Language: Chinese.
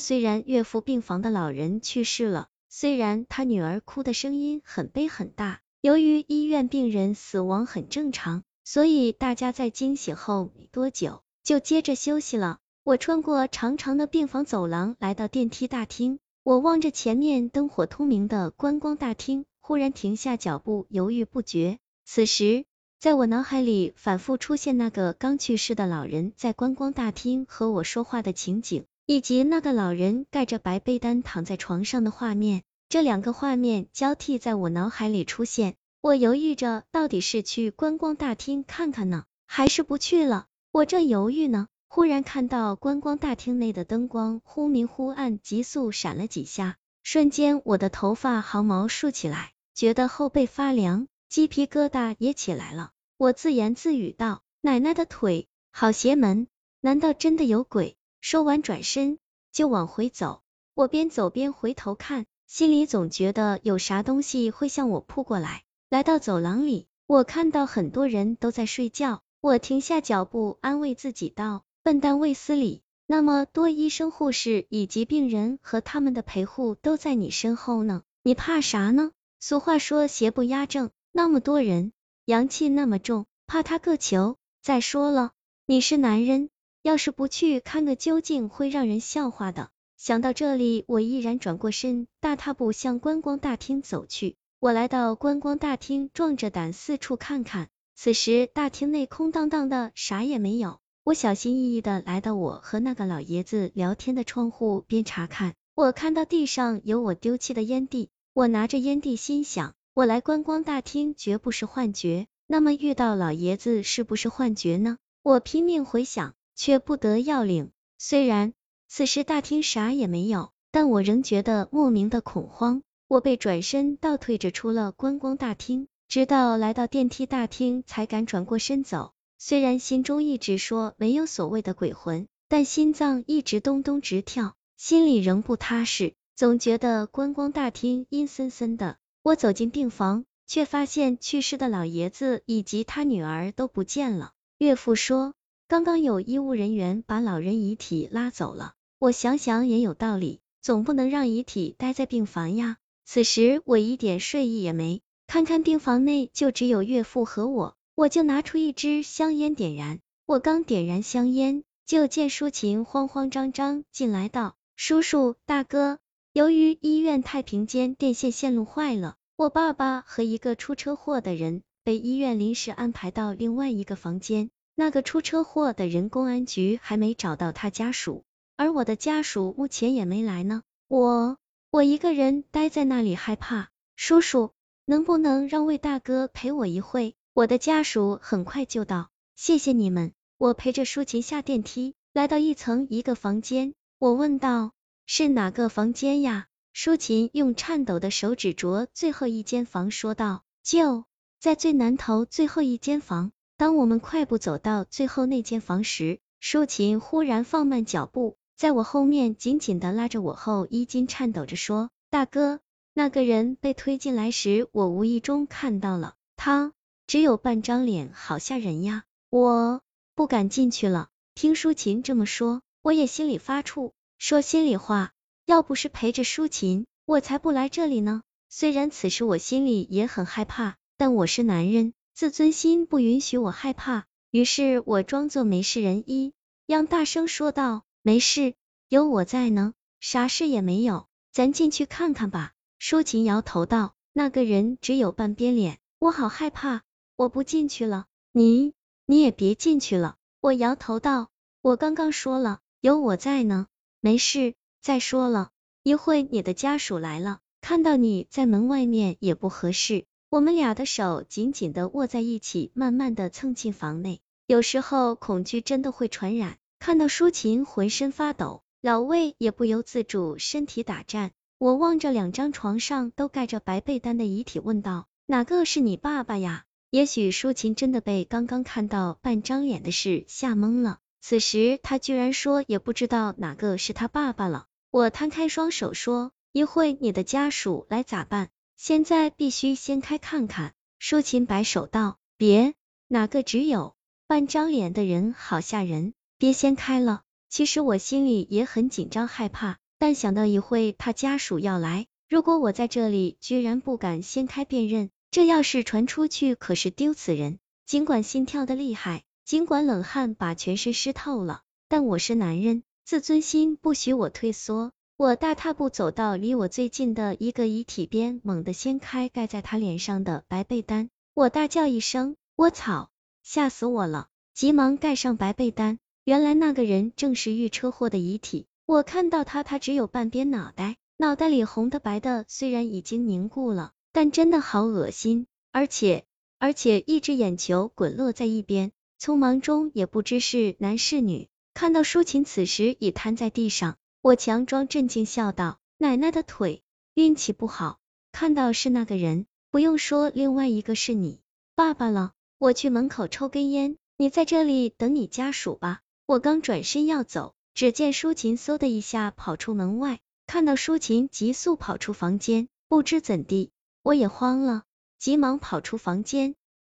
虽然岳父病房的老人去世了，虽然他女儿哭的声音很悲很大，由于医院病人死亡很正常，所以大家在惊醒后没多久就接着休息了。我穿过长长的病房走廊，来到电梯大厅。我望着前面灯火通明的观光大厅，忽然停下脚步，犹豫不决。此时，在我脑海里反复出现那个刚去世的老人在观光大厅和我说话的情景。以及那个老人盖着白被单躺在床上的画面，这两个画面交替在我脑海里出现。我犹豫着，到底是去观光大厅看看呢，还是不去了？我正犹豫呢，忽然看到观光大厅内的灯光忽明忽暗，急速闪了几下，瞬间我的头发毫毛竖起来，觉得后背发凉，鸡皮疙瘩也起来了。我自言自语道：“奶奶的腿好邪门，难道真的有鬼？”说完，转身就往回走。我边走边回头看，心里总觉得有啥东西会向我扑过来。来到走廊里，我看到很多人都在睡觉。我停下脚步，安慰自己道：“笨蛋卫斯理，那么多医生、护士以及病人和他们的陪护都在你身后呢，你怕啥呢？俗话说邪不压正，那么多人，阳气那么重，怕他个球？再说了，你是男人。”要是不去看个究竟，会让人笑话的。想到这里，我毅然转过身，大踏步向观光大厅走去。我来到观光大厅，壮着胆四处看看。此时大厅内空荡荡的，啥也没有。我小心翼翼的来到我和那个老爷子聊天的窗户边查看。我看到地上有我丢弃的烟蒂，我拿着烟蒂，心想：我来观光大厅绝不是幻觉。那么遇到老爷子是不是幻觉呢？我拼命回想。却不得要领。虽然此时大厅啥也没有，但我仍觉得莫名的恐慌。我被转身倒退着出了观光大厅，直到来到电梯大厅才敢转过身走。虽然心中一直说没有所谓的鬼魂，但心脏一直咚咚直跳，心里仍不踏实，总觉得观光大厅阴森森的。我走进病房，却发现去世的老爷子以及他女儿都不见了。岳父说。刚刚有医务人员把老人遗体拉走了，我想想也有道理，总不能让遗体待在病房呀。此时我一点睡意也没，看看病房内就只有岳父和我，我就拿出一支香烟点燃。我刚点燃香烟，就见舒琴慌慌张张进来道：“叔叔大哥，由于医院太平间电线线路坏了，我爸爸和一个出车祸的人被医院临时安排到另外一个房间。”那个出车祸的人，公安局还没找到他家属，而我的家属目前也没来呢。我我一个人待在那里害怕，叔叔能不能让魏大哥陪我一会？我的家属很快就到，谢谢你们。我陪着舒琴下电梯，来到一层一个房间，我问道：是哪个房间呀？舒琴用颤抖的手指着最后一间房说道：就在最南头最后一间房。当我们快步走到最后那间房时，舒琴忽然放慢脚步，在我后面紧紧的拉着我后衣襟，颤抖着说：“大哥，那个人被推进来时，我无意中看到了，他只有半张脸，好吓人呀，我不敢进去了。”听舒琴这么说，我也心里发怵。说心里话，要不是陪着舒琴，我才不来这里呢。虽然此时我心里也很害怕，但我是男人。自尊心不允许我害怕，于是我装作没事人一样大声说道：“没事，有我在呢，啥事也没有，咱进去看看吧。”舒琴摇头道：“那个人只有半边脸，我好害怕，我不进去了。你你也别进去了。”我摇头道：“我刚刚说了，有我在呢，没事。再说了，一会你的家属来了，看到你在门外面也不合适。”我们俩的手紧紧的握在一起，慢慢的蹭进房内。有时候恐惧真的会传染。看到舒琴浑身发抖，老魏也不由自主身体打颤。我望着两张床上都盖着白被单的遗体，问道：哪个是你爸爸呀？也许舒琴真的被刚刚看到半张脸的事吓懵了。此时他居然说也不知道哪个是他爸爸了。我摊开双手说：一会你的家属来咋办？现在必须掀开看看。舒琴摆手道：“别，哪个只有半张脸的人好吓人，别掀开了。”其实我心里也很紧张害怕，但想到一会他家属要来，如果我在这里，居然不敢掀开辨认，这要是传出去，可是丢死人。尽管心跳的厉害，尽管冷汗把全身湿透了，但我是男人，自尊心不许我退缩。我大踏步走到离我最近的一个遗体边，猛地掀开盖在他脸上的白被单，我大叫一声：“我操！吓死我了！”急忙盖上白被单。原来那个人正是遇车祸的遗体。我看到他，他只有半边脑袋，脑袋里红的白的，虽然已经凝固了，但真的好恶心，而且而且一只眼球滚落在一边。匆忙中也不知是男是女，看到舒琴此时已瘫在地上。我强装镇静笑道：“奶奶的腿，运气不好，看到是那个人，不用说，另外一个是你爸爸了。我去门口抽根烟，你在这里等你家属吧。”我刚转身要走，只见舒琴嗖的一下跑出门外，看到舒琴急速跑出房间，不知怎地，我也慌了，急忙跑出房间，